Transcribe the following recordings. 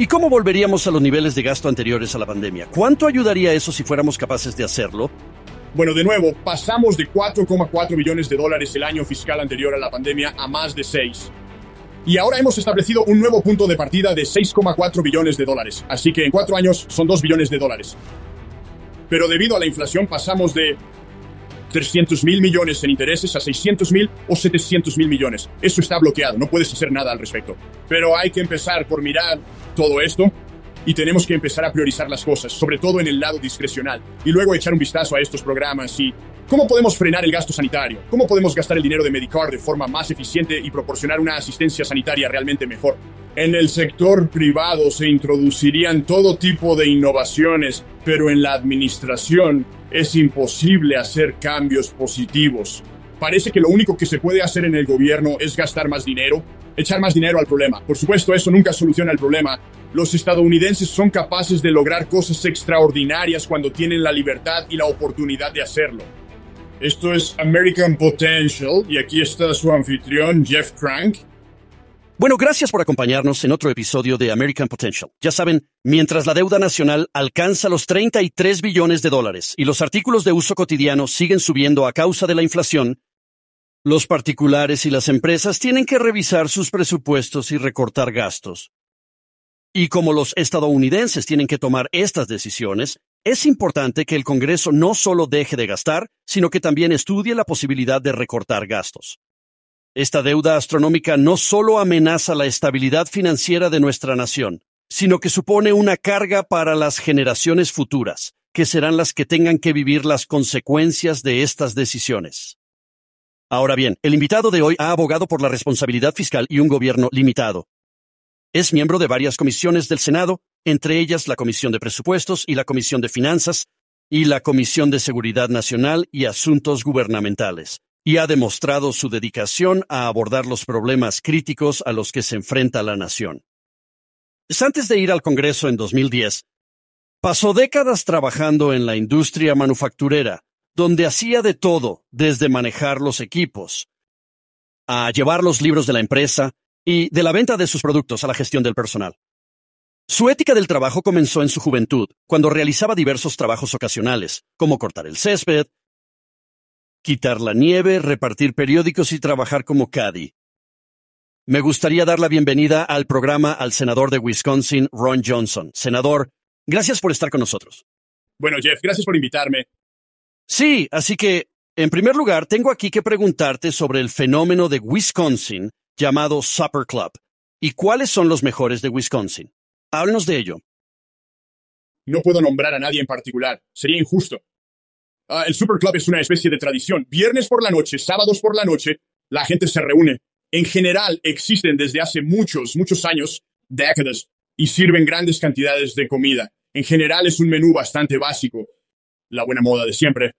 ¿Y cómo volveríamos a los niveles de gasto anteriores a la pandemia? ¿Cuánto ayudaría eso si fuéramos capaces de hacerlo? Bueno, de nuevo, pasamos de 4,4 billones de dólares el año fiscal anterior a la pandemia a más de 6. Y ahora hemos establecido un nuevo punto de partida de 6,4 billones de dólares. Así que en cuatro años son 2 billones de dólares. Pero debido a la inflación pasamos de 300 mil millones en intereses a 600 mil o 700 mil millones. Eso está bloqueado, no puedes hacer nada al respecto. Pero hay que empezar por mirar todo esto y tenemos que empezar a priorizar las cosas, sobre todo en el lado discrecional, y luego echar un vistazo a estos programas y cómo podemos frenar el gasto sanitario, cómo podemos gastar el dinero de Medicare de forma más eficiente y proporcionar una asistencia sanitaria realmente mejor. En el sector privado se introducirían todo tipo de innovaciones, pero en la administración es imposible hacer cambios positivos. Parece que lo único que se puede hacer en el gobierno es gastar más dinero, echar más dinero al problema. Por supuesto, eso nunca soluciona el problema. Los estadounidenses son capaces de lograr cosas extraordinarias cuando tienen la libertad y la oportunidad de hacerlo. Esto es American Potential y aquí está su anfitrión Jeff Crank. Bueno, gracias por acompañarnos en otro episodio de American Potential. Ya saben, mientras la deuda nacional alcanza los 33 billones de dólares y los artículos de uso cotidiano siguen subiendo a causa de la inflación, los particulares y las empresas tienen que revisar sus presupuestos y recortar gastos. Y como los estadounidenses tienen que tomar estas decisiones, es importante que el Congreso no solo deje de gastar, sino que también estudie la posibilidad de recortar gastos. Esta deuda astronómica no solo amenaza la estabilidad financiera de nuestra nación, sino que supone una carga para las generaciones futuras, que serán las que tengan que vivir las consecuencias de estas decisiones. Ahora bien, el invitado de hoy ha abogado por la responsabilidad fiscal y un gobierno limitado. Es miembro de varias comisiones del Senado, entre ellas la Comisión de Presupuestos y la Comisión de Finanzas, y la Comisión de Seguridad Nacional y Asuntos Gubernamentales y ha demostrado su dedicación a abordar los problemas críticos a los que se enfrenta la nación. Antes de ir al Congreso en 2010, pasó décadas trabajando en la industria manufacturera, donde hacía de todo, desde manejar los equipos, a llevar los libros de la empresa y de la venta de sus productos a la gestión del personal. Su ética del trabajo comenzó en su juventud, cuando realizaba diversos trabajos ocasionales, como cortar el césped, quitar la nieve, repartir periódicos y trabajar como caddy. Me gustaría dar la bienvenida al programa al senador de Wisconsin, Ron Johnson. Senador, gracias por estar con nosotros. Bueno, Jeff, gracias por invitarme. Sí, así que, en primer lugar, tengo aquí que preguntarte sobre el fenómeno de Wisconsin llamado Supper Club y cuáles son los mejores de Wisconsin. Háblanos de ello. No puedo nombrar a nadie en particular, sería injusto. Ah, el Super Club es una especie de tradición. Viernes por la noche, sábados por la noche, la gente se reúne. En general, existen desde hace muchos, muchos años, décadas, y sirven grandes cantidades de comida. En general es un menú bastante básico, la buena moda de siempre.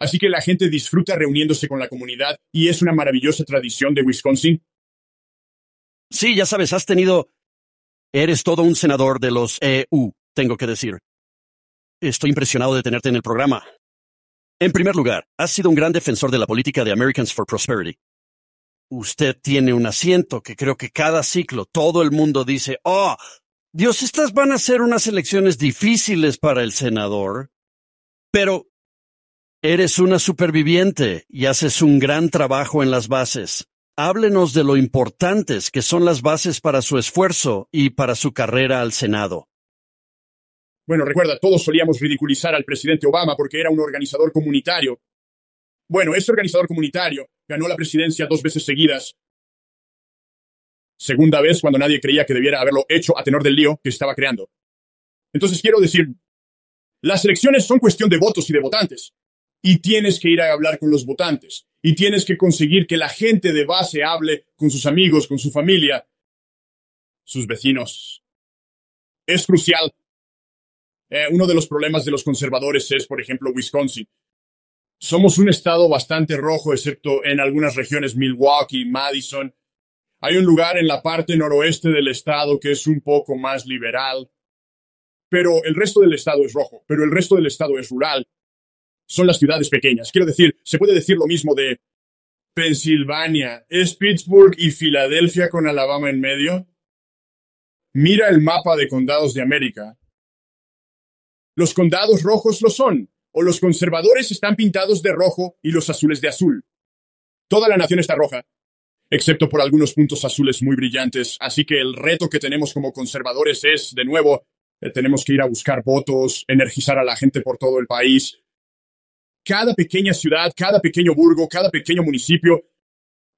Así que la gente disfruta reuniéndose con la comunidad y es una maravillosa tradición de Wisconsin. Sí, ya sabes, has tenido... Eres todo un senador de los EU, tengo que decir. Estoy impresionado de tenerte en el programa. En primer lugar, has sido un gran defensor de la política de Americans for Prosperity. Usted tiene un asiento que creo que cada ciclo todo el mundo dice, oh, Dios, estas van a ser unas elecciones difíciles para el senador. Pero eres una superviviente y haces un gran trabajo en las bases. Háblenos de lo importantes que son las bases para su esfuerzo y para su carrera al Senado. Bueno, recuerda, todos solíamos ridiculizar al presidente Obama porque era un organizador comunitario. Bueno, ese organizador comunitario ganó la presidencia dos veces seguidas. Segunda vez cuando nadie creía que debiera haberlo hecho a tenor del lío que estaba creando. Entonces quiero decir, las elecciones son cuestión de votos y de votantes. Y tienes que ir a hablar con los votantes. Y tienes que conseguir que la gente de base hable con sus amigos, con su familia, sus vecinos. Es crucial eh, uno de los problemas de los conservadores es, por ejemplo, Wisconsin. Somos un estado bastante rojo, excepto en algunas regiones, Milwaukee, Madison. Hay un lugar en la parte noroeste del estado que es un poco más liberal. Pero el resto del estado es rojo, pero el resto del estado es rural. Son las ciudades pequeñas. Quiero decir, se puede decir lo mismo de Pensilvania. ¿Es Pittsburgh y Filadelfia con Alabama en medio? Mira el mapa de condados de América. Los condados rojos lo son, o los conservadores están pintados de rojo y los azules de azul. Toda la nación está roja, excepto por algunos puntos azules muy brillantes, así que el reto que tenemos como conservadores es, de nuevo, eh, tenemos que ir a buscar votos, energizar a la gente por todo el país. Cada pequeña ciudad, cada pequeño burgo, cada pequeño municipio,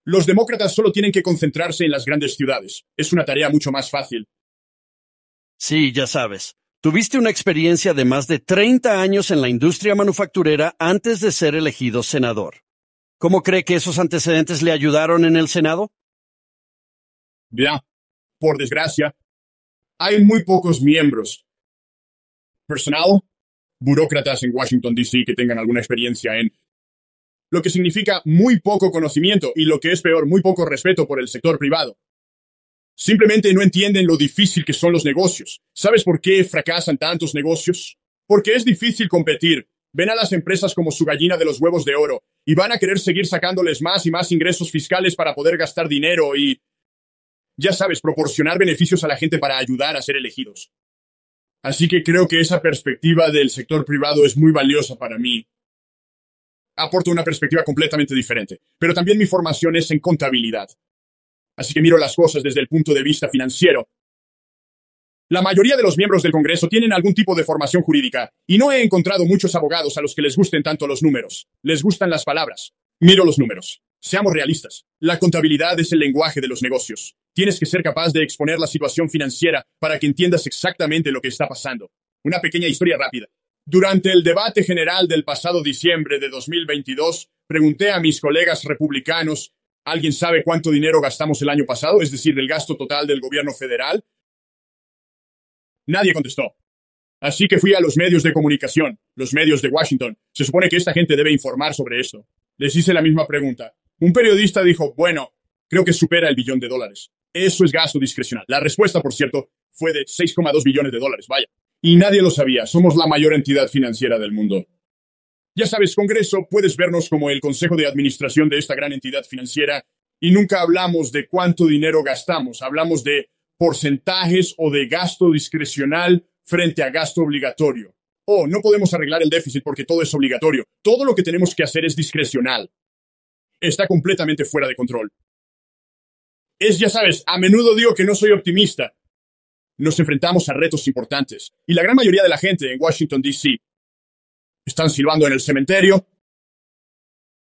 los demócratas solo tienen que concentrarse en las grandes ciudades. Es una tarea mucho más fácil. Sí, ya sabes. Tuviste una experiencia de más de 30 años en la industria manufacturera antes de ser elegido senador. ¿Cómo cree que esos antecedentes le ayudaron en el Senado? Bien, por desgracia, hay muy pocos miembros. Personal, burócratas en Washington, D.C. que tengan alguna experiencia en... Lo que significa muy poco conocimiento y lo que es peor, muy poco respeto por el sector privado. Simplemente no entienden lo difícil que son los negocios. ¿Sabes por qué fracasan tantos negocios? Porque es difícil competir. Ven a las empresas como su gallina de los huevos de oro y van a querer seguir sacándoles más y más ingresos fiscales para poder gastar dinero y, ya sabes, proporcionar beneficios a la gente para ayudar a ser elegidos. Así que creo que esa perspectiva del sector privado es muy valiosa para mí. Aporto una perspectiva completamente diferente, pero también mi formación es en contabilidad así que miro las cosas desde el punto de vista financiero. La mayoría de los miembros del Congreso tienen algún tipo de formación jurídica, y no he encontrado muchos abogados a los que les gusten tanto los números. Les gustan las palabras. Miro los números. Seamos realistas. La contabilidad es el lenguaje de los negocios. Tienes que ser capaz de exponer la situación financiera para que entiendas exactamente lo que está pasando. Una pequeña historia rápida. Durante el debate general del pasado diciembre de 2022, pregunté a mis colegas republicanos ¿Alguien sabe cuánto dinero gastamos el año pasado? Es decir, el gasto total del gobierno federal. Nadie contestó. Así que fui a los medios de comunicación, los medios de Washington. Se supone que esta gente debe informar sobre esto. Les hice la misma pregunta. Un periodista dijo, bueno, creo que supera el billón de dólares. Eso es gasto discrecional. La respuesta, por cierto, fue de 6,2 billones de dólares. Vaya. Y nadie lo sabía. Somos la mayor entidad financiera del mundo. Ya sabes, Congreso, puedes vernos como el Consejo de Administración de esta gran entidad financiera y nunca hablamos de cuánto dinero gastamos, hablamos de porcentajes o de gasto discrecional frente a gasto obligatorio. Oh, no podemos arreglar el déficit porque todo es obligatorio. Todo lo que tenemos que hacer es discrecional. Está completamente fuera de control. Es, ya sabes, a menudo digo que no soy optimista. Nos enfrentamos a retos importantes, y la gran mayoría de la gente en Washington, D.C. Están silbando en el cementerio.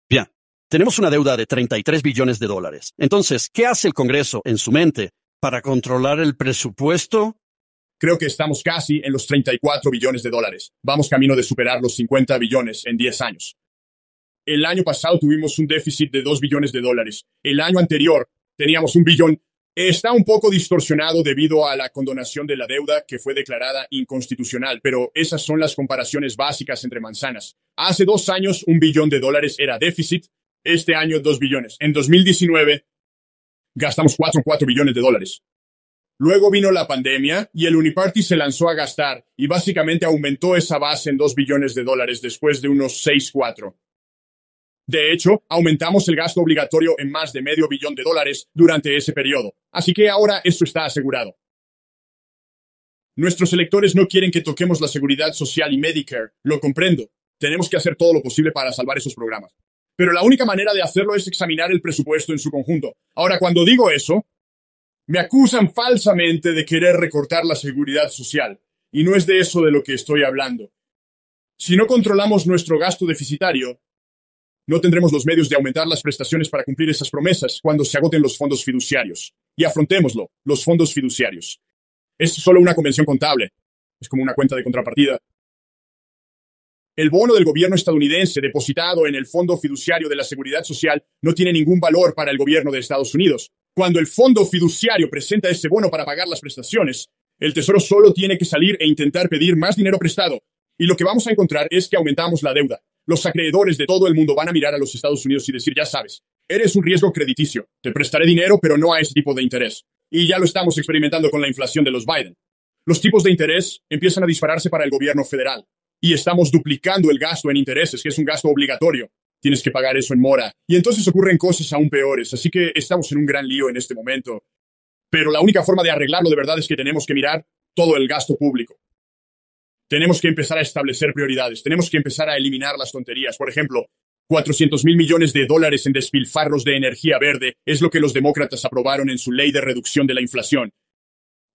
Bien, tenemos una deuda de 33 billones de dólares. Entonces, ¿qué hace el Congreso en su mente para controlar el presupuesto? Creo que estamos casi en los 34 billones de dólares. Vamos camino de superar los 50 billones en 10 años. El año pasado tuvimos un déficit de 2 billones de dólares. El año anterior teníamos un billón Está un poco distorsionado debido a la condonación de la deuda que fue declarada inconstitucional, pero esas son las comparaciones básicas entre manzanas. Hace dos años un billón de dólares era déficit, este año dos billones. En 2019 gastamos 4,4 billones de dólares. Luego vino la pandemia y el Uniparty se lanzó a gastar y básicamente aumentó esa base en 2 billones de dólares después de unos 6,4. De hecho, aumentamos el gasto obligatorio en más de medio billón de dólares durante ese periodo. Así que ahora eso está asegurado. Nuestros electores no quieren que toquemos la seguridad social y Medicare. Lo comprendo. Tenemos que hacer todo lo posible para salvar esos programas. Pero la única manera de hacerlo es examinar el presupuesto en su conjunto. Ahora, cuando digo eso, me acusan falsamente de querer recortar la seguridad social. Y no es de eso de lo que estoy hablando. Si no controlamos nuestro gasto deficitario, no tendremos los medios de aumentar las prestaciones para cumplir esas promesas cuando se agoten los fondos fiduciarios. Y afrontémoslo, los fondos fiduciarios. Es solo una convención contable. Es como una cuenta de contrapartida. El bono del gobierno estadounidense depositado en el Fondo Fiduciario de la Seguridad Social no tiene ningún valor para el gobierno de Estados Unidos. Cuando el fondo fiduciario presenta ese bono para pagar las prestaciones, el Tesoro solo tiene que salir e intentar pedir más dinero prestado. Y lo que vamos a encontrar es que aumentamos la deuda. Los acreedores de todo el mundo van a mirar a los Estados Unidos y decir, ya sabes, eres un riesgo crediticio, te prestaré dinero, pero no a ese tipo de interés. Y ya lo estamos experimentando con la inflación de los Biden. Los tipos de interés empiezan a dispararse para el gobierno federal. Y estamos duplicando el gasto en intereses, que es un gasto obligatorio. Tienes que pagar eso en mora. Y entonces ocurren cosas aún peores. Así que estamos en un gran lío en este momento. Pero la única forma de arreglarlo de verdad es que tenemos que mirar todo el gasto público. Tenemos que empezar a establecer prioridades. Tenemos que empezar a eliminar las tonterías. Por ejemplo, 400 mil millones de dólares en despilfarros de energía verde es lo que los demócratas aprobaron en su ley de reducción de la inflación.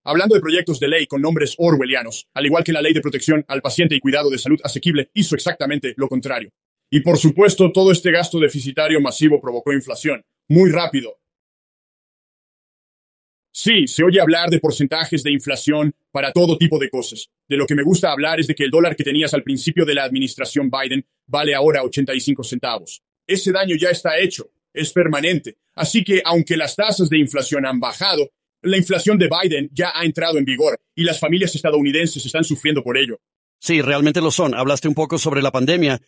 Hablando de proyectos de ley con nombres orwellianos, al igual que la ley de protección al paciente y cuidado de salud asequible, hizo exactamente lo contrario. Y por supuesto, todo este gasto deficitario masivo provocó inflación. Muy rápido. Sí, se oye hablar de porcentajes de inflación para todo tipo de cosas. De lo que me gusta hablar es de que el dólar que tenías al principio de la administración Biden vale ahora 85 centavos. Ese daño ya está hecho, es permanente. Así que aunque las tasas de inflación han bajado, la inflación de Biden ya ha entrado en vigor y las familias estadounidenses están sufriendo por ello. Sí, realmente lo son. Hablaste un poco sobre la pandemia.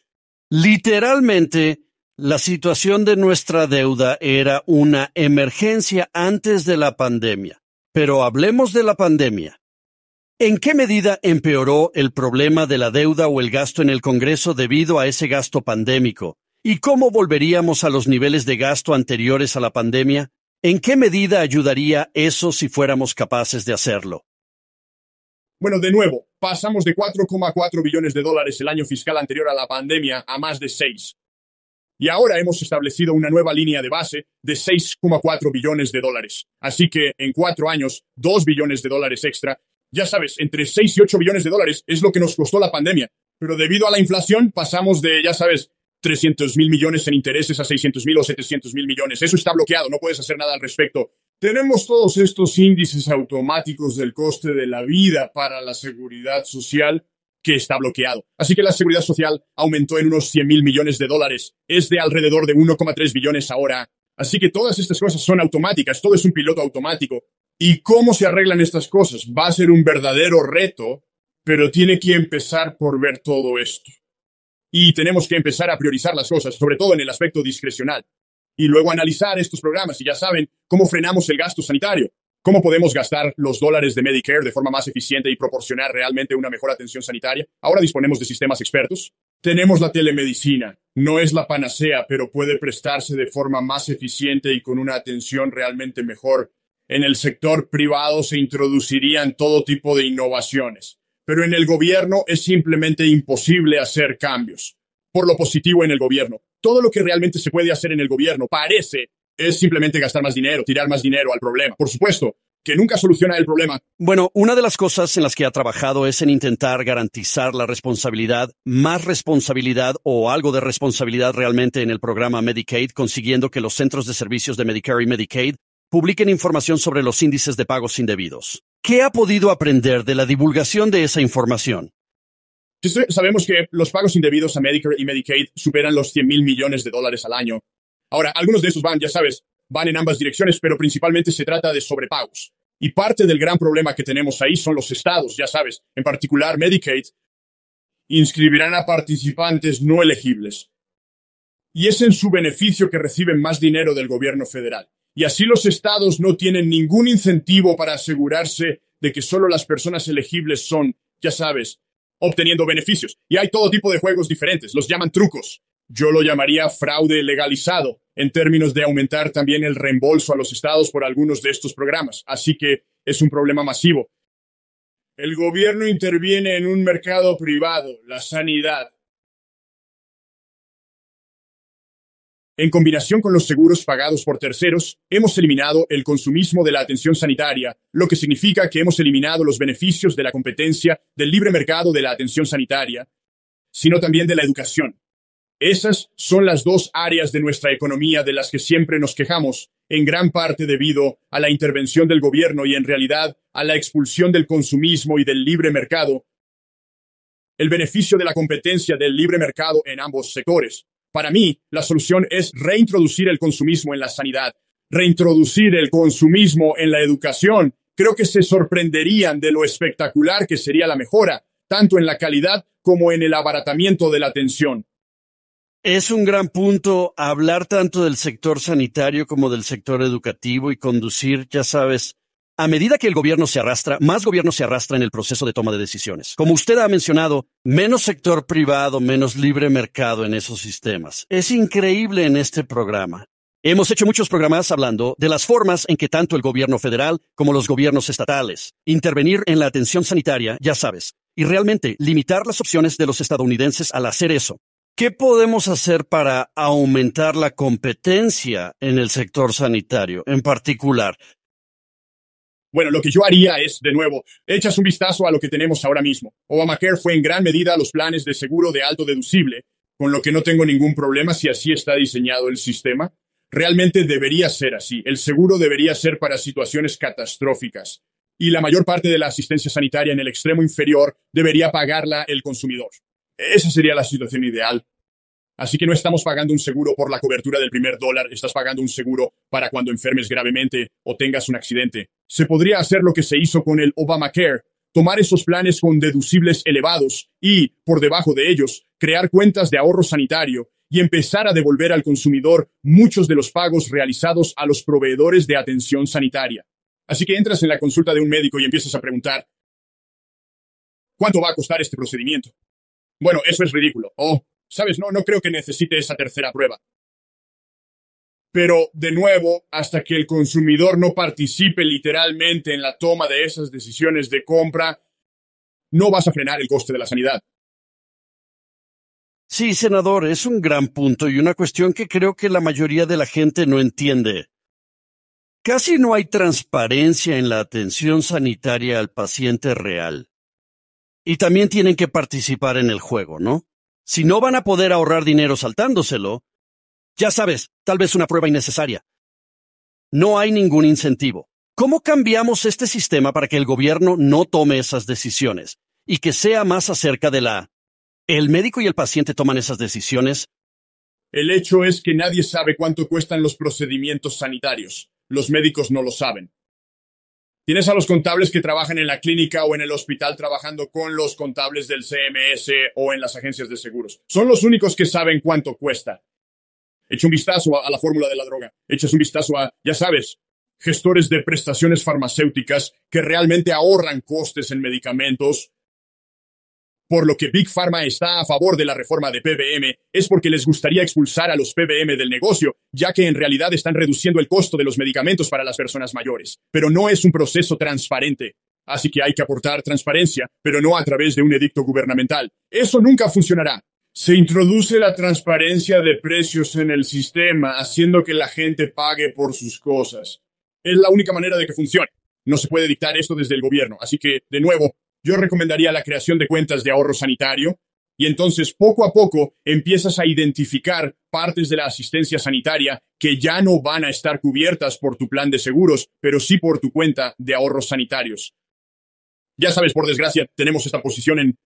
Literalmente, la situación de nuestra deuda era una emergencia antes de la pandemia. Pero hablemos de la pandemia. ¿En qué medida empeoró el problema de la deuda o el gasto en el Congreso debido a ese gasto pandémico? ¿Y cómo volveríamos a los niveles de gasto anteriores a la pandemia? ¿En qué medida ayudaría eso si fuéramos capaces de hacerlo? Bueno, de nuevo, pasamos de 4,4 billones de dólares el año fiscal anterior a la pandemia a más de 6. Y ahora hemos establecido una nueva línea de base de 6,4 billones de dólares. Así que en cuatro años, 2 billones de dólares extra. Ya sabes, entre 6 y 8 billones de dólares es lo que nos costó la pandemia. Pero debido a la inflación pasamos de, ya sabes, 300 mil millones en intereses a 600 mil o 700 mil millones. Eso está bloqueado, no puedes hacer nada al respecto. Tenemos todos estos índices automáticos del coste de la vida para la seguridad social que está bloqueado. Así que la seguridad social aumentó en unos 100 mil millones de dólares. Es de alrededor de 1,3 billones ahora. Así que todas estas cosas son automáticas, todo es un piloto automático. ¿Y cómo se arreglan estas cosas? Va a ser un verdadero reto, pero tiene que empezar por ver todo esto. Y tenemos que empezar a priorizar las cosas, sobre todo en el aspecto discrecional. Y luego analizar estos programas y ya saben cómo frenamos el gasto sanitario. ¿Cómo podemos gastar los dólares de Medicare de forma más eficiente y proporcionar realmente una mejor atención sanitaria? Ahora disponemos de sistemas expertos. Tenemos la telemedicina. No es la panacea, pero puede prestarse de forma más eficiente y con una atención realmente mejor. En el sector privado se introducirían todo tipo de innovaciones, pero en el gobierno es simplemente imposible hacer cambios. Por lo positivo en el gobierno, todo lo que realmente se puede hacer en el gobierno parece es simplemente gastar más dinero, tirar más dinero al problema. Por supuesto, que nunca soluciona el problema. Bueno, una de las cosas en las que ha trabajado es en intentar garantizar la responsabilidad, más responsabilidad o algo de responsabilidad realmente en el programa Medicaid, consiguiendo que los centros de servicios de Medicare y Medicaid publiquen información sobre los índices de pagos indebidos. ¿Qué ha podido aprender de la divulgación de esa información? Sabemos que los pagos indebidos a Medicare y Medicaid superan los 100 mil millones de dólares al año, Ahora, algunos de esos van, ya sabes, van en ambas direcciones, pero principalmente se trata de sobrepagos. Y parte del gran problema que tenemos ahí son los estados, ya sabes, en particular Medicaid, inscribirán a participantes no elegibles. Y es en su beneficio que reciben más dinero del gobierno federal. Y así los estados no tienen ningún incentivo para asegurarse de que solo las personas elegibles son, ya sabes, obteniendo beneficios. Y hay todo tipo de juegos diferentes, los llaman trucos. Yo lo llamaría fraude legalizado, en términos de aumentar también el reembolso a los estados por algunos de estos programas. Así que es un problema masivo. El gobierno interviene en un mercado privado, la sanidad. En combinación con los seguros pagados por terceros, hemos eliminado el consumismo de la atención sanitaria, lo que significa que hemos eliminado los beneficios de la competencia del libre mercado de la atención sanitaria, sino también de la educación. Esas son las dos áreas de nuestra economía de las que siempre nos quejamos, en gran parte debido a la intervención del gobierno y en realidad a la expulsión del consumismo y del libre mercado. El beneficio de la competencia del libre mercado en ambos sectores. Para mí, la solución es reintroducir el consumismo en la sanidad, reintroducir el consumismo en la educación. Creo que se sorprenderían de lo espectacular que sería la mejora, tanto en la calidad como en el abaratamiento de la atención. Es un gran punto hablar tanto del sector sanitario como del sector educativo y conducir, ya sabes, a medida que el gobierno se arrastra, más gobierno se arrastra en el proceso de toma de decisiones. Como usted ha mencionado, menos sector privado, menos libre mercado en esos sistemas. Es increíble en este programa. Hemos hecho muchos programas hablando de las formas en que tanto el gobierno federal como los gobiernos estatales intervenir en la atención sanitaria, ya sabes, y realmente limitar las opciones de los estadounidenses al hacer eso. ¿Qué podemos hacer para aumentar la competencia en el sector sanitario en particular? Bueno, lo que yo haría es, de nuevo, echas un vistazo a lo que tenemos ahora mismo. Obamacare fue en gran medida los planes de seguro de alto deducible, con lo que no tengo ningún problema si así está diseñado el sistema. Realmente debería ser así. El seguro debería ser para situaciones catastróficas. Y la mayor parte de la asistencia sanitaria en el extremo inferior debería pagarla el consumidor. Esa sería la situación ideal. Así que no estamos pagando un seguro por la cobertura del primer dólar, estás pagando un seguro para cuando enfermes gravemente o tengas un accidente. Se podría hacer lo que se hizo con el Obamacare, tomar esos planes con deducibles elevados y, por debajo de ellos, crear cuentas de ahorro sanitario y empezar a devolver al consumidor muchos de los pagos realizados a los proveedores de atención sanitaria. Así que entras en la consulta de un médico y empiezas a preguntar, ¿cuánto va a costar este procedimiento? Bueno, eso es ridículo. Oh, sabes, no, no creo que necesite esa tercera prueba. Pero, de nuevo, hasta que el consumidor no participe literalmente en la toma de esas decisiones de compra, no vas a frenar el coste de la sanidad. Sí, senador, es un gran punto y una cuestión que creo que la mayoría de la gente no entiende. Casi no hay transparencia en la atención sanitaria al paciente real. Y también tienen que participar en el juego, ¿no? Si no van a poder ahorrar dinero saltándoselo, ya sabes, tal vez una prueba innecesaria. No hay ningún incentivo. ¿Cómo cambiamos este sistema para que el gobierno no tome esas decisiones y que sea más acerca de la ¿El médico y el paciente toman esas decisiones? El hecho es que nadie sabe cuánto cuestan los procedimientos sanitarios. Los médicos no lo saben. Tienes a los contables que trabajan en la clínica o en el hospital trabajando con los contables del CMS o en las agencias de seguros. Son los únicos que saben cuánto cuesta. Echa un vistazo a, la fórmula de la droga. Echas un vistazo a, ya sabes, gestores de prestaciones farmacéuticas que realmente ahorran costes en medicamentos por lo que Big Pharma está a favor de la reforma de PBM es porque les gustaría expulsar a los PBM del negocio, ya que en realidad están reduciendo el costo de los medicamentos para las personas mayores. Pero no es un proceso transparente. Así que hay que aportar transparencia, pero no a través de un edicto gubernamental. Eso nunca funcionará. Se introduce la transparencia de precios en el sistema, haciendo que la gente pague por sus cosas. Es la única manera de que funcione. No se puede dictar esto desde el gobierno. Así que, de nuevo, yo recomendaría la creación de cuentas de ahorro sanitario y entonces poco a poco empiezas a identificar partes de la asistencia sanitaria que ya no van a estar cubiertas por tu plan de seguros, pero sí por tu cuenta de ahorros sanitarios. Ya sabes, por desgracia, tenemos esta posición en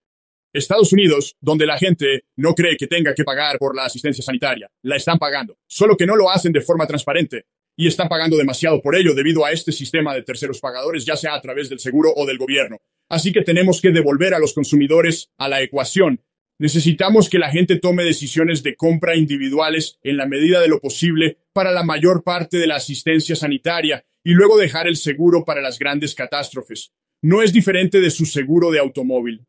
Estados Unidos, donde la gente no cree que tenga que pagar por la asistencia sanitaria. La están pagando, solo que no lo hacen de forma transparente y están pagando demasiado por ello debido a este sistema de terceros pagadores, ya sea a través del seguro o del gobierno. Así que tenemos que devolver a los consumidores a la ecuación. Necesitamos que la gente tome decisiones de compra individuales en la medida de lo posible para la mayor parte de la asistencia sanitaria y luego dejar el seguro para las grandes catástrofes. No es diferente de su seguro de automóvil.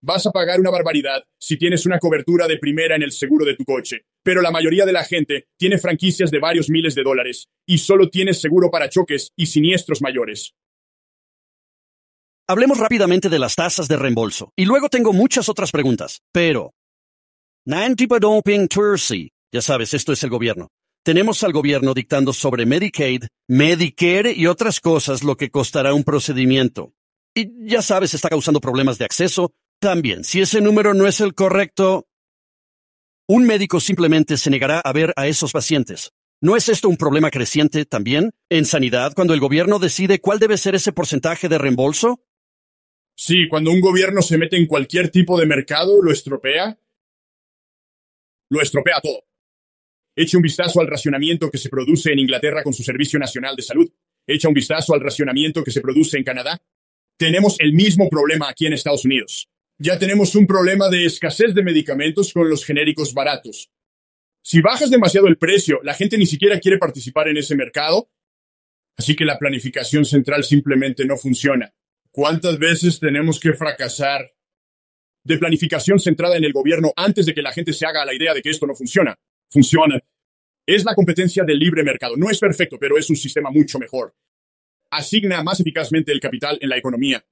Vas a pagar una barbaridad si tienes una cobertura de primera en el seguro de tu coche, pero la mayoría de la gente tiene franquicias de varios miles de dólares y solo tienes seguro para choques y siniestros mayores. Hablemos rápidamente de las tasas de reembolso. Y luego tengo muchas otras preguntas. Pero... Nanti Doping Tursi. Ya sabes, esto es el gobierno. Tenemos al gobierno dictando sobre Medicaid, Medicare y otras cosas lo que costará un procedimiento. Y ya sabes, está causando problemas de acceso. También, si ese número no es el correcto, un médico simplemente se negará a ver a esos pacientes. ¿No es esto un problema creciente también en sanidad cuando el gobierno decide cuál debe ser ese porcentaje de reembolso? Sí, cuando un gobierno se mete en cualquier tipo de mercado, lo estropea. Lo estropea todo. Eche un vistazo al racionamiento que se produce en Inglaterra con su Servicio Nacional de Salud. Echa un vistazo al racionamiento que se produce en Canadá. Tenemos el mismo problema aquí en Estados Unidos. Ya tenemos un problema de escasez de medicamentos con los genéricos baratos. Si bajas demasiado el precio, la gente ni siquiera quiere participar en ese mercado. Así que la planificación central simplemente no funciona. ¿Cuántas veces tenemos que fracasar de planificación centrada en el gobierno antes de que la gente se haga la idea de que esto no funciona? Funciona. Es la competencia del libre mercado. No es perfecto, pero es un sistema mucho mejor. Asigna más eficazmente el capital en la economía.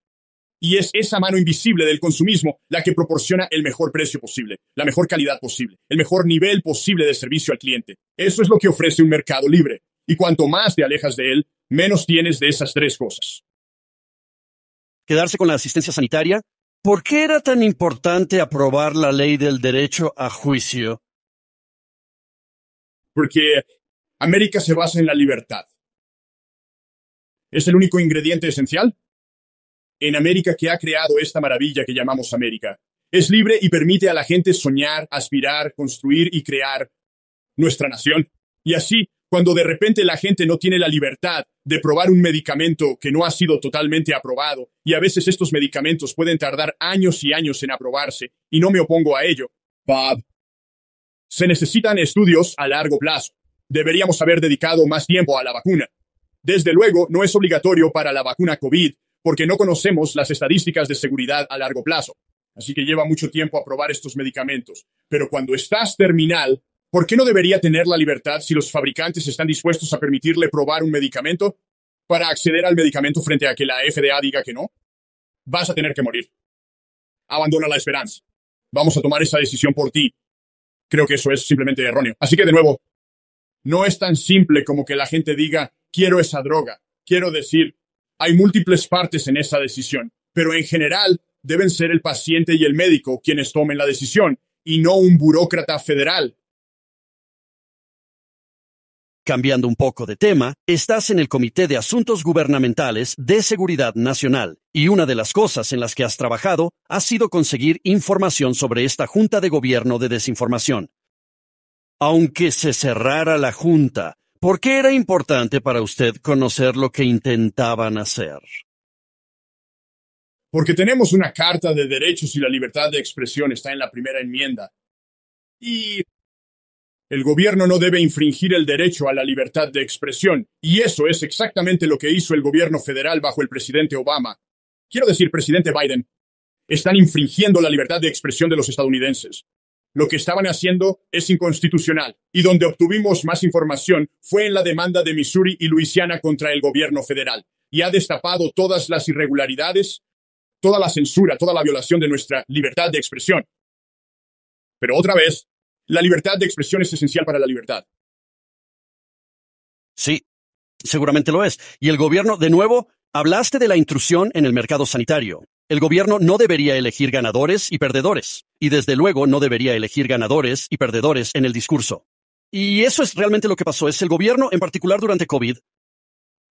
Y es esa mano invisible del consumismo la que proporciona el mejor precio posible, la mejor calidad posible, el mejor nivel posible de servicio al cliente. Eso es lo que ofrece un mercado libre. Y cuanto más te alejas de él, menos tienes de esas tres cosas. Quedarse con la asistencia sanitaria. ¿Por qué era tan importante aprobar la ley del derecho a juicio? Porque América se basa en la libertad. ¿Es el único ingrediente esencial? En América que ha creado esta maravilla que llamamos América. Es libre y permite a la gente soñar, aspirar, construir y crear nuestra nación. Y así, cuando de repente la gente no tiene la libertad de probar un medicamento que no ha sido totalmente aprobado, y a veces estos medicamentos pueden tardar años y años en aprobarse, y no me opongo a ello, Bob, se necesitan estudios a largo plazo. Deberíamos haber dedicado más tiempo a la vacuna. Desde luego, no es obligatorio para la vacuna COVID, porque no conocemos las estadísticas de seguridad a largo plazo. Así que lleva mucho tiempo aprobar estos medicamentos. Pero cuando estás terminal, ¿por qué no debería tener la libertad si los fabricantes están dispuestos a permitirle probar un medicamento para acceder al medicamento frente a que la FDA diga que no? Vas a tener que morir. Abandona la esperanza. Vamos a tomar esa decisión por ti. Creo que eso es simplemente erróneo. Así que de nuevo, no es tan simple como que la gente diga, quiero esa droga. Quiero decir, hay múltiples partes en esa decisión, pero en general deben ser el paciente y el médico quienes tomen la decisión, y no un burócrata federal. Cambiando un poco de tema, estás en el Comité de Asuntos Gubernamentales de Seguridad Nacional, y una de las cosas en las que has trabajado ha sido conseguir información sobre esta Junta de Gobierno de Desinformación. Aunque se cerrara la Junta, ¿por qué era importante para usted conocer lo que intentaban hacer? Porque tenemos una Carta de Derechos y la Libertad de Expresión está en la primera enmienda. Y el gobierno no debe infringir el derecho a la libertad de expresión, y eso es exactamente lo que hizo el gobierno federal bajo el presidente Obama. Quiero decir, presidente Biden, están infringiendo la libertad de expresión de los estadounidenses. Lo que estaban haciendo es inconstitucional, y donde obtuvimos más información fue en la demanda de Missouri y Luisiana contra el gobierno federal, y ha destapado todas las irregularidades, toda la censura, toda la violación de nuestra libertad de expresión. Pero otra vez, la libertad de expresión es esencial para la libertad. Sí, seguramente lo es. Y el gobierno, de nuevo, hablaste de la intrusión en el mercado sanitario. El gobierno no debería elegir ganadores y perdedores, y desde luego no debería elegir ganadores y perdedores en el discurso. Y eso es realmente lo que pasó, es el gobierno, en particular durante COVID.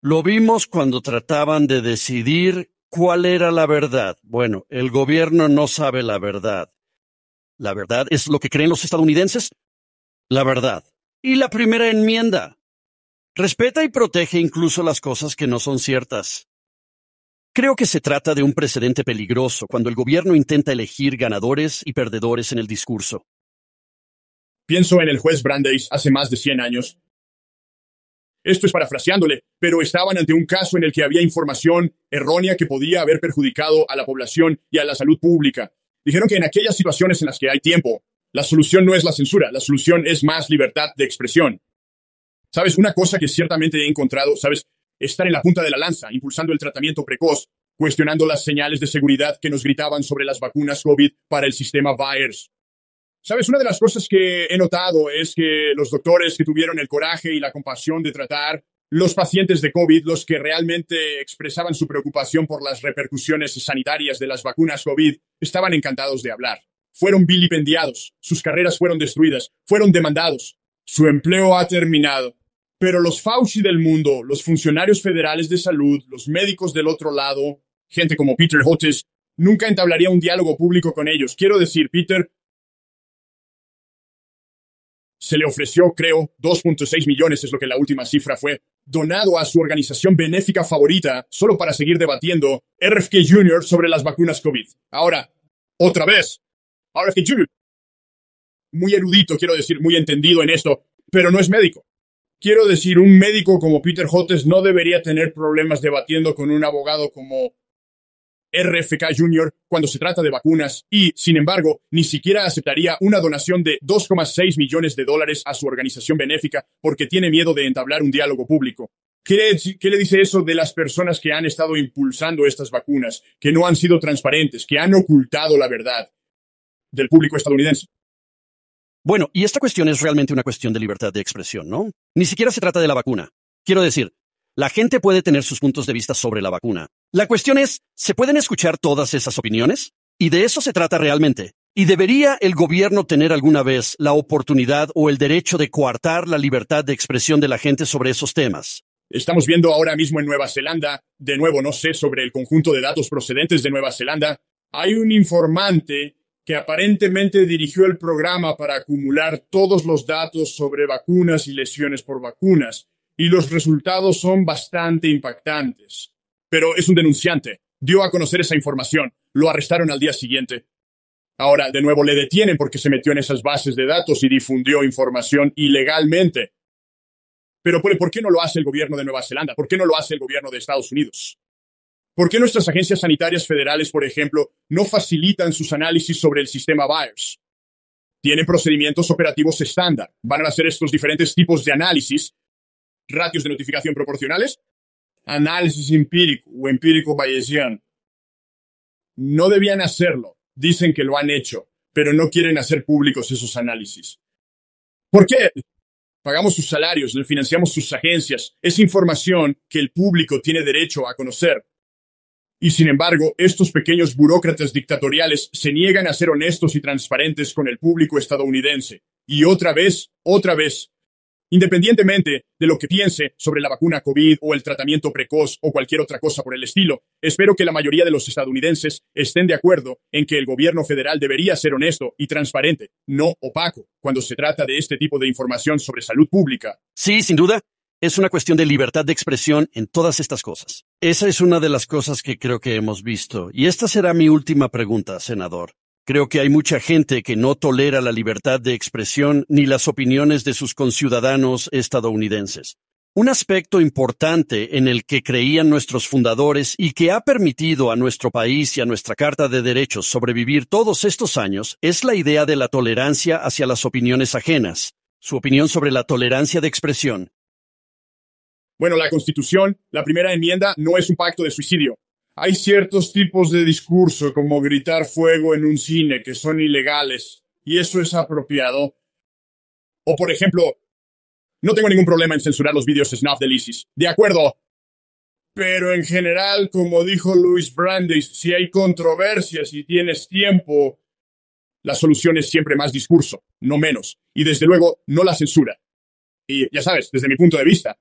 Lo vimos cuando trataban de decidir cuál era la verdad. Bueno, el gobierno no sabe la verdad. ¿La verdad es lo que creen los estadounidenses? La verdad. Y la primera enmienda. Respeta y protege incluso las cosas que no son ciertas. Creo que se trata de un precedente peligroso cuando el gobierno intenta elegir ganadores y perdedores en el discurso. Pienso en el juez Brandeis hace más de 100 años. Esto es parafraseándole, pero estaban ante un caso en el que había información errónea que podía haber perjudicado a la población y a la salud pública. Dijeron que en aquellas situaciones en las que hay tiempo, la solución no es la censura, la solución es más libertad de expresión. ¿Sabes? Una cosa que ciertamente he encontrado, ¿sabes? estar en la punta de la lanza, impulsando el tratamiento precoz, cuestionando las señales de seguridad que nos gritaban sobre las vacunas COVID para el sistema VAERS. Sabes, una de las cosas que he notado es que los doctores que tuvieron el coraje y la compasión de tratar los pacientes de COVID, los que realmente expresaban su preocupación por las repercusiones sanitarias de las vacunas COVID, estaban encantados de hablar. Fueron vilipendiados, sus carreras fueron destruidas, fueron demandados. Su empleo ha terminado. Pero los Fauci del mundo, los funcionarios federales de salud, los médicos del otro lado, gente como Peter Hotez, nunca entablaría un diálogo público con ellos. Quiero decir, Peter se le ofreció, creo, 2.6 millones, es lo que la última cifra fue, donado a su organización benéfica favorita, solo para seguir debatiendo RFK Jr. sobre las vacunas COVID. Ahora, otra vez, RFK Jr. Muy erudito, quiero decir, muy entendido en esto, pero no es médico. Quiero decir, un médico como Peter Hotes no debería tener problemas debatiendo con un abogado como RFK Jr. cuando se trata de vacunas y, sin embargo, ni siquiera aceptaría una donación de 2,6 millones de dólares a su organización benéfica porque tiene miedo de entablar un diálogo público. ¿Qué, ¿Qué, le dice eso de las personas que han estado impulsando estas vacunas, que no han sido transparentes, que han ocultado la verdad del público estadounidense? Bueno, y esta cuestión es realmente una cuestión de libertad de expresión, ¿no? Ni siquiera se trata de la vacuna. Quiero decir, la gente puede tener sus puntos de vista sobre la vacuna. La cuestión es, ¿se pueden escuchar todas esas opiniones? Y de eso se trata realmente. ¿Y debería el gobierno tener alguna vez la oportunidad o el derecho de coartar la libertad de expresión de la gente sobre esos temas? Estamos viendo ahora mismo en Nueva Zelanda, de nuevo no sé sobre el conjunto de datos procedentes de Nueva Zelanda, hay un informante que aparentemente dirigió el programa para acumular todos los datos sobre vacunas y lesiones por vacunas y los resultados son bastante impactantes. Pero es un denunciante. Dio a conocer esa información. Lo arrestaron al día siguiente. Ahora, de nuevo, le detienen porque se metió en esas bases de datos y difundió información ilegalmente. Pero, ¿por qué no lo hace el gobierno de Nueva Zelanda? ¿Por qué no lo hace el gobierno de Estados Unidos? ¿Por qué nuestras agencias sanitarias federales, por ejemplo, no facilitan sus análisis sobre el sistema VIRES? Tienen procedimientos operativos estándar. Van a hacer estos diferentes tipos de análisis ratios de notificación proporcionales, análisis empírico o empírico bayesian. No debían hacerlo. Dicen que lo han hecho, pero no quieren hacer públicos esos análisis. ¿Por qué? Pagamos sus salarios, le financiamos sus agencias. Es información que el público tiene derecho a conocer. Y sin embargo, estos pequeños burócratas dictatoriales se niegan a ser honestos y transparentes con el público estadounidense. Y otra vez, otra vez, Independientemente de lo que piense sobre la vacuna COVID o el tratamiento precoz o cualquier otra cosa por el estilo, espero que la mayoría de los estadounidenses estén de acuerdo en que el gobierno federal debería ser honesto y transparente, no opaco, cuando se trata de este tipo de información sobre salud pública. Sí, sin duda. Es una cuestión de libertad de expresión en todas estas cosas. Esa es una de las cosas que creo que hemos visto. Y esta será mi última pregunta, senador. Creo que hay mucha gente que no tolera la libertad de expresión ni las opiniones de sus conciudadanos estadounidenses. Un aspecto importante en el que creían nuestros fundadores y que ha permitido a nuestro país y a nuestra Carta de Derechos sobrevivir todos estos años es la idea de la tolerancia hacia las opiniones ajenas. Su opinión sobre la tolerancia de expresión. Bueno, la Constitución, la primera enmienda, no es un pacto de suicidio. Hay ciertos tipos de discurso, como gritar fuego en un cine, que son ilegales, y eso es apropiado. O, por ejemplo, no tengo ningún problema en censurar los vídeos snuff de ISIS. De acuerdo. Pero en general, como dijo Luis Brandeis, si hay controversias y tienes tiempo, la solución es siempre más discurso, no menos. Y desde luego, no la censura. Y ya sabes, desde mi punto de vista,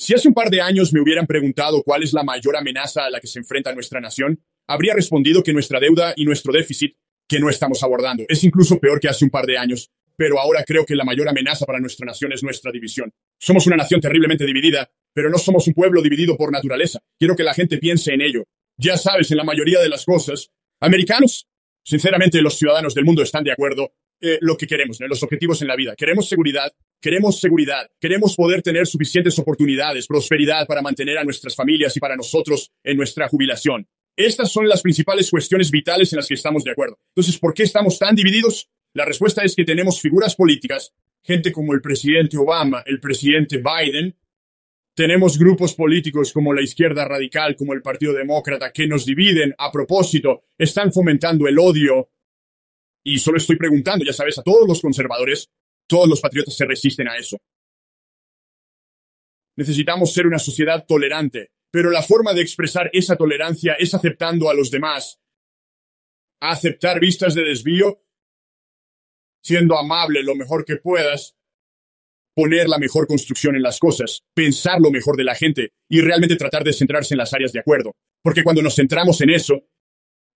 si hace un par de años me hubieran preguntado cuál es la mayor amenaza a la que se enfrenta nuestra nación, habría respondido que nuestra deuda y nuestro déficit, que no estamos abordando, es incluso peor que hace un par de años, pero ahora creo que la mayor amenaza para nuestra nación es nuestra división. Somos una nación terriblemente dividida, pero no somos un pueblo dividido por naturaleza. Quiero que la gente piense en ello. Ya sabes, en la mayoría de las cosas, americanos, sinceramente los ciudadanos del mundo están de acuerdo, eh, lo que queremos, los objetivos en la vida. Queremos seguridad, Queremos seguridad, queremos poder tener suficientes oportunidades, prosperidad para mantener a nuestras familias y para nosotros en nuestra jubilación. Estas son las principales cuestiones vitales en las que estamos de acuerdo. Entonces, ¿por qué estamos tan divididos? La respuesta es que tenemos figuras políticas, gente como el presidente Obama, el presidente Biden, tenemos grupos políticos como la izquierda radical, como el Partido Demócrata, que nos dividen a propósito, están fomentando el odio. Y solo estoy preguntando, ya sabes, a todos los conservadores, todos los patriotas se resisten a eso. Necesitamos ser una sociedad tolerante, pero la forma de expresar esa tolerancia es aceptando a los demás. aceptar vistas de desvío, siendo amable lo mejor que puedas, poner la mejor construcción en las cosas, pensar lo mejor de la gente y realmente tratar de centrarse en las áreas de acuerdo. Porque cuando nos centramos en eso,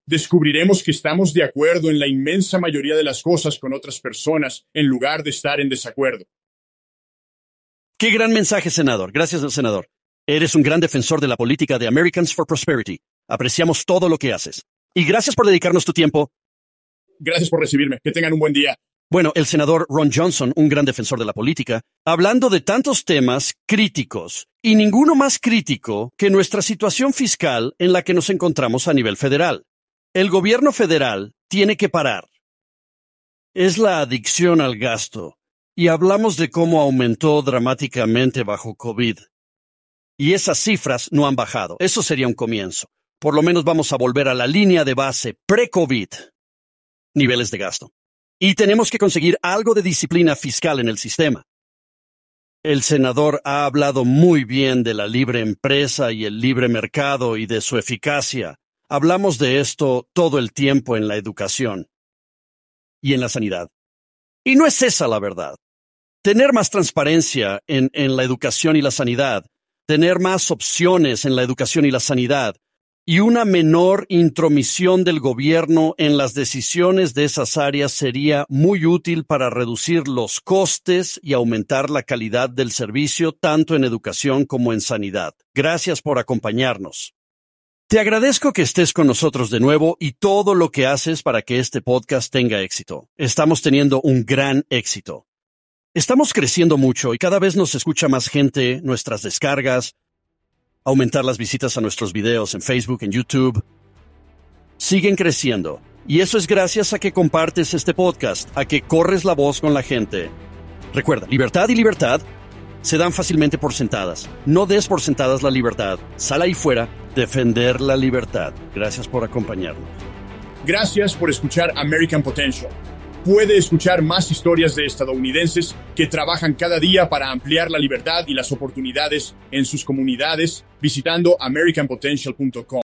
descubriremos que estamos de acuerdo en la inmensa mayoría de las cosas con otras personas en lugar de estar en desacuerdo. Qué gran mensaje, senador. Gracias, senador. Eres un gran defensor de la política de Americans for Prosperity. Apreciamos todo lo que haces. Y gracias por dedicarnos tu tiempo. Gracias por recibirme. Que tengan un buen día. Bueno, el senador Ron Johnson, un gran defensor de la política, hablando de tantos temas críticos, y ninguno más crítico que nuestra situación fiscal en la que nos encontramos a nivel federal. El gobierno federal tiene que parar. Es la adicción al gasto, y hablamos de cómo aumentó dramáticamente bajo COVID. Y esas cifras no han bajado. Eso sería un comienzo. Por lo menos vamos a volver a la línea de base pre-COVID. Niveles de gasto. Y tenemos que conseguir algo de disciplina fiscal en el sistema. El senador ha hablado muy bien de la libre empresa y el libre mercado y de su eficacia. Hablamos de esto todo el tiempo en la educación y en la sanidad. Y no es esa la verdad. Tener más transparencia en, en la educación y la sanidad, tener más opciones en la educación y la sanidad, y una menor intromisión del gobierno en las decisiones de esas áreas sería muy útil para reducir los costes y aumentar la calidad del servicio tanto en educación como en sanidad. Gracias por acompañarnos. Te agradezco que estés con nosotros de nuevo y todo lo que haces para que este podcast tenga éxito. Estamos teniendo un gran éxito. Estamos creciendo mucho y cada vez nos escucha más gente, nuestras descargas, aumentar las visitas a nuestros videos en Facebook, en YouTube. Siguen creciendo. Y eso es gracias a que compartes este podcast, a que corres la voz con la gente. Recuerda, libertad y libertad se dan fácilmente por sentadas. No des por sentadas la libertad. Sal ahí fuera, defender la libertad. Gracias por acompañarnos. Gracias por escuchar American Potential puede escuchar más historias de estadounidenses que trabajan cada día para ampliar la libertad y las oportunidades en sus comunidades visitando americanpotential.com.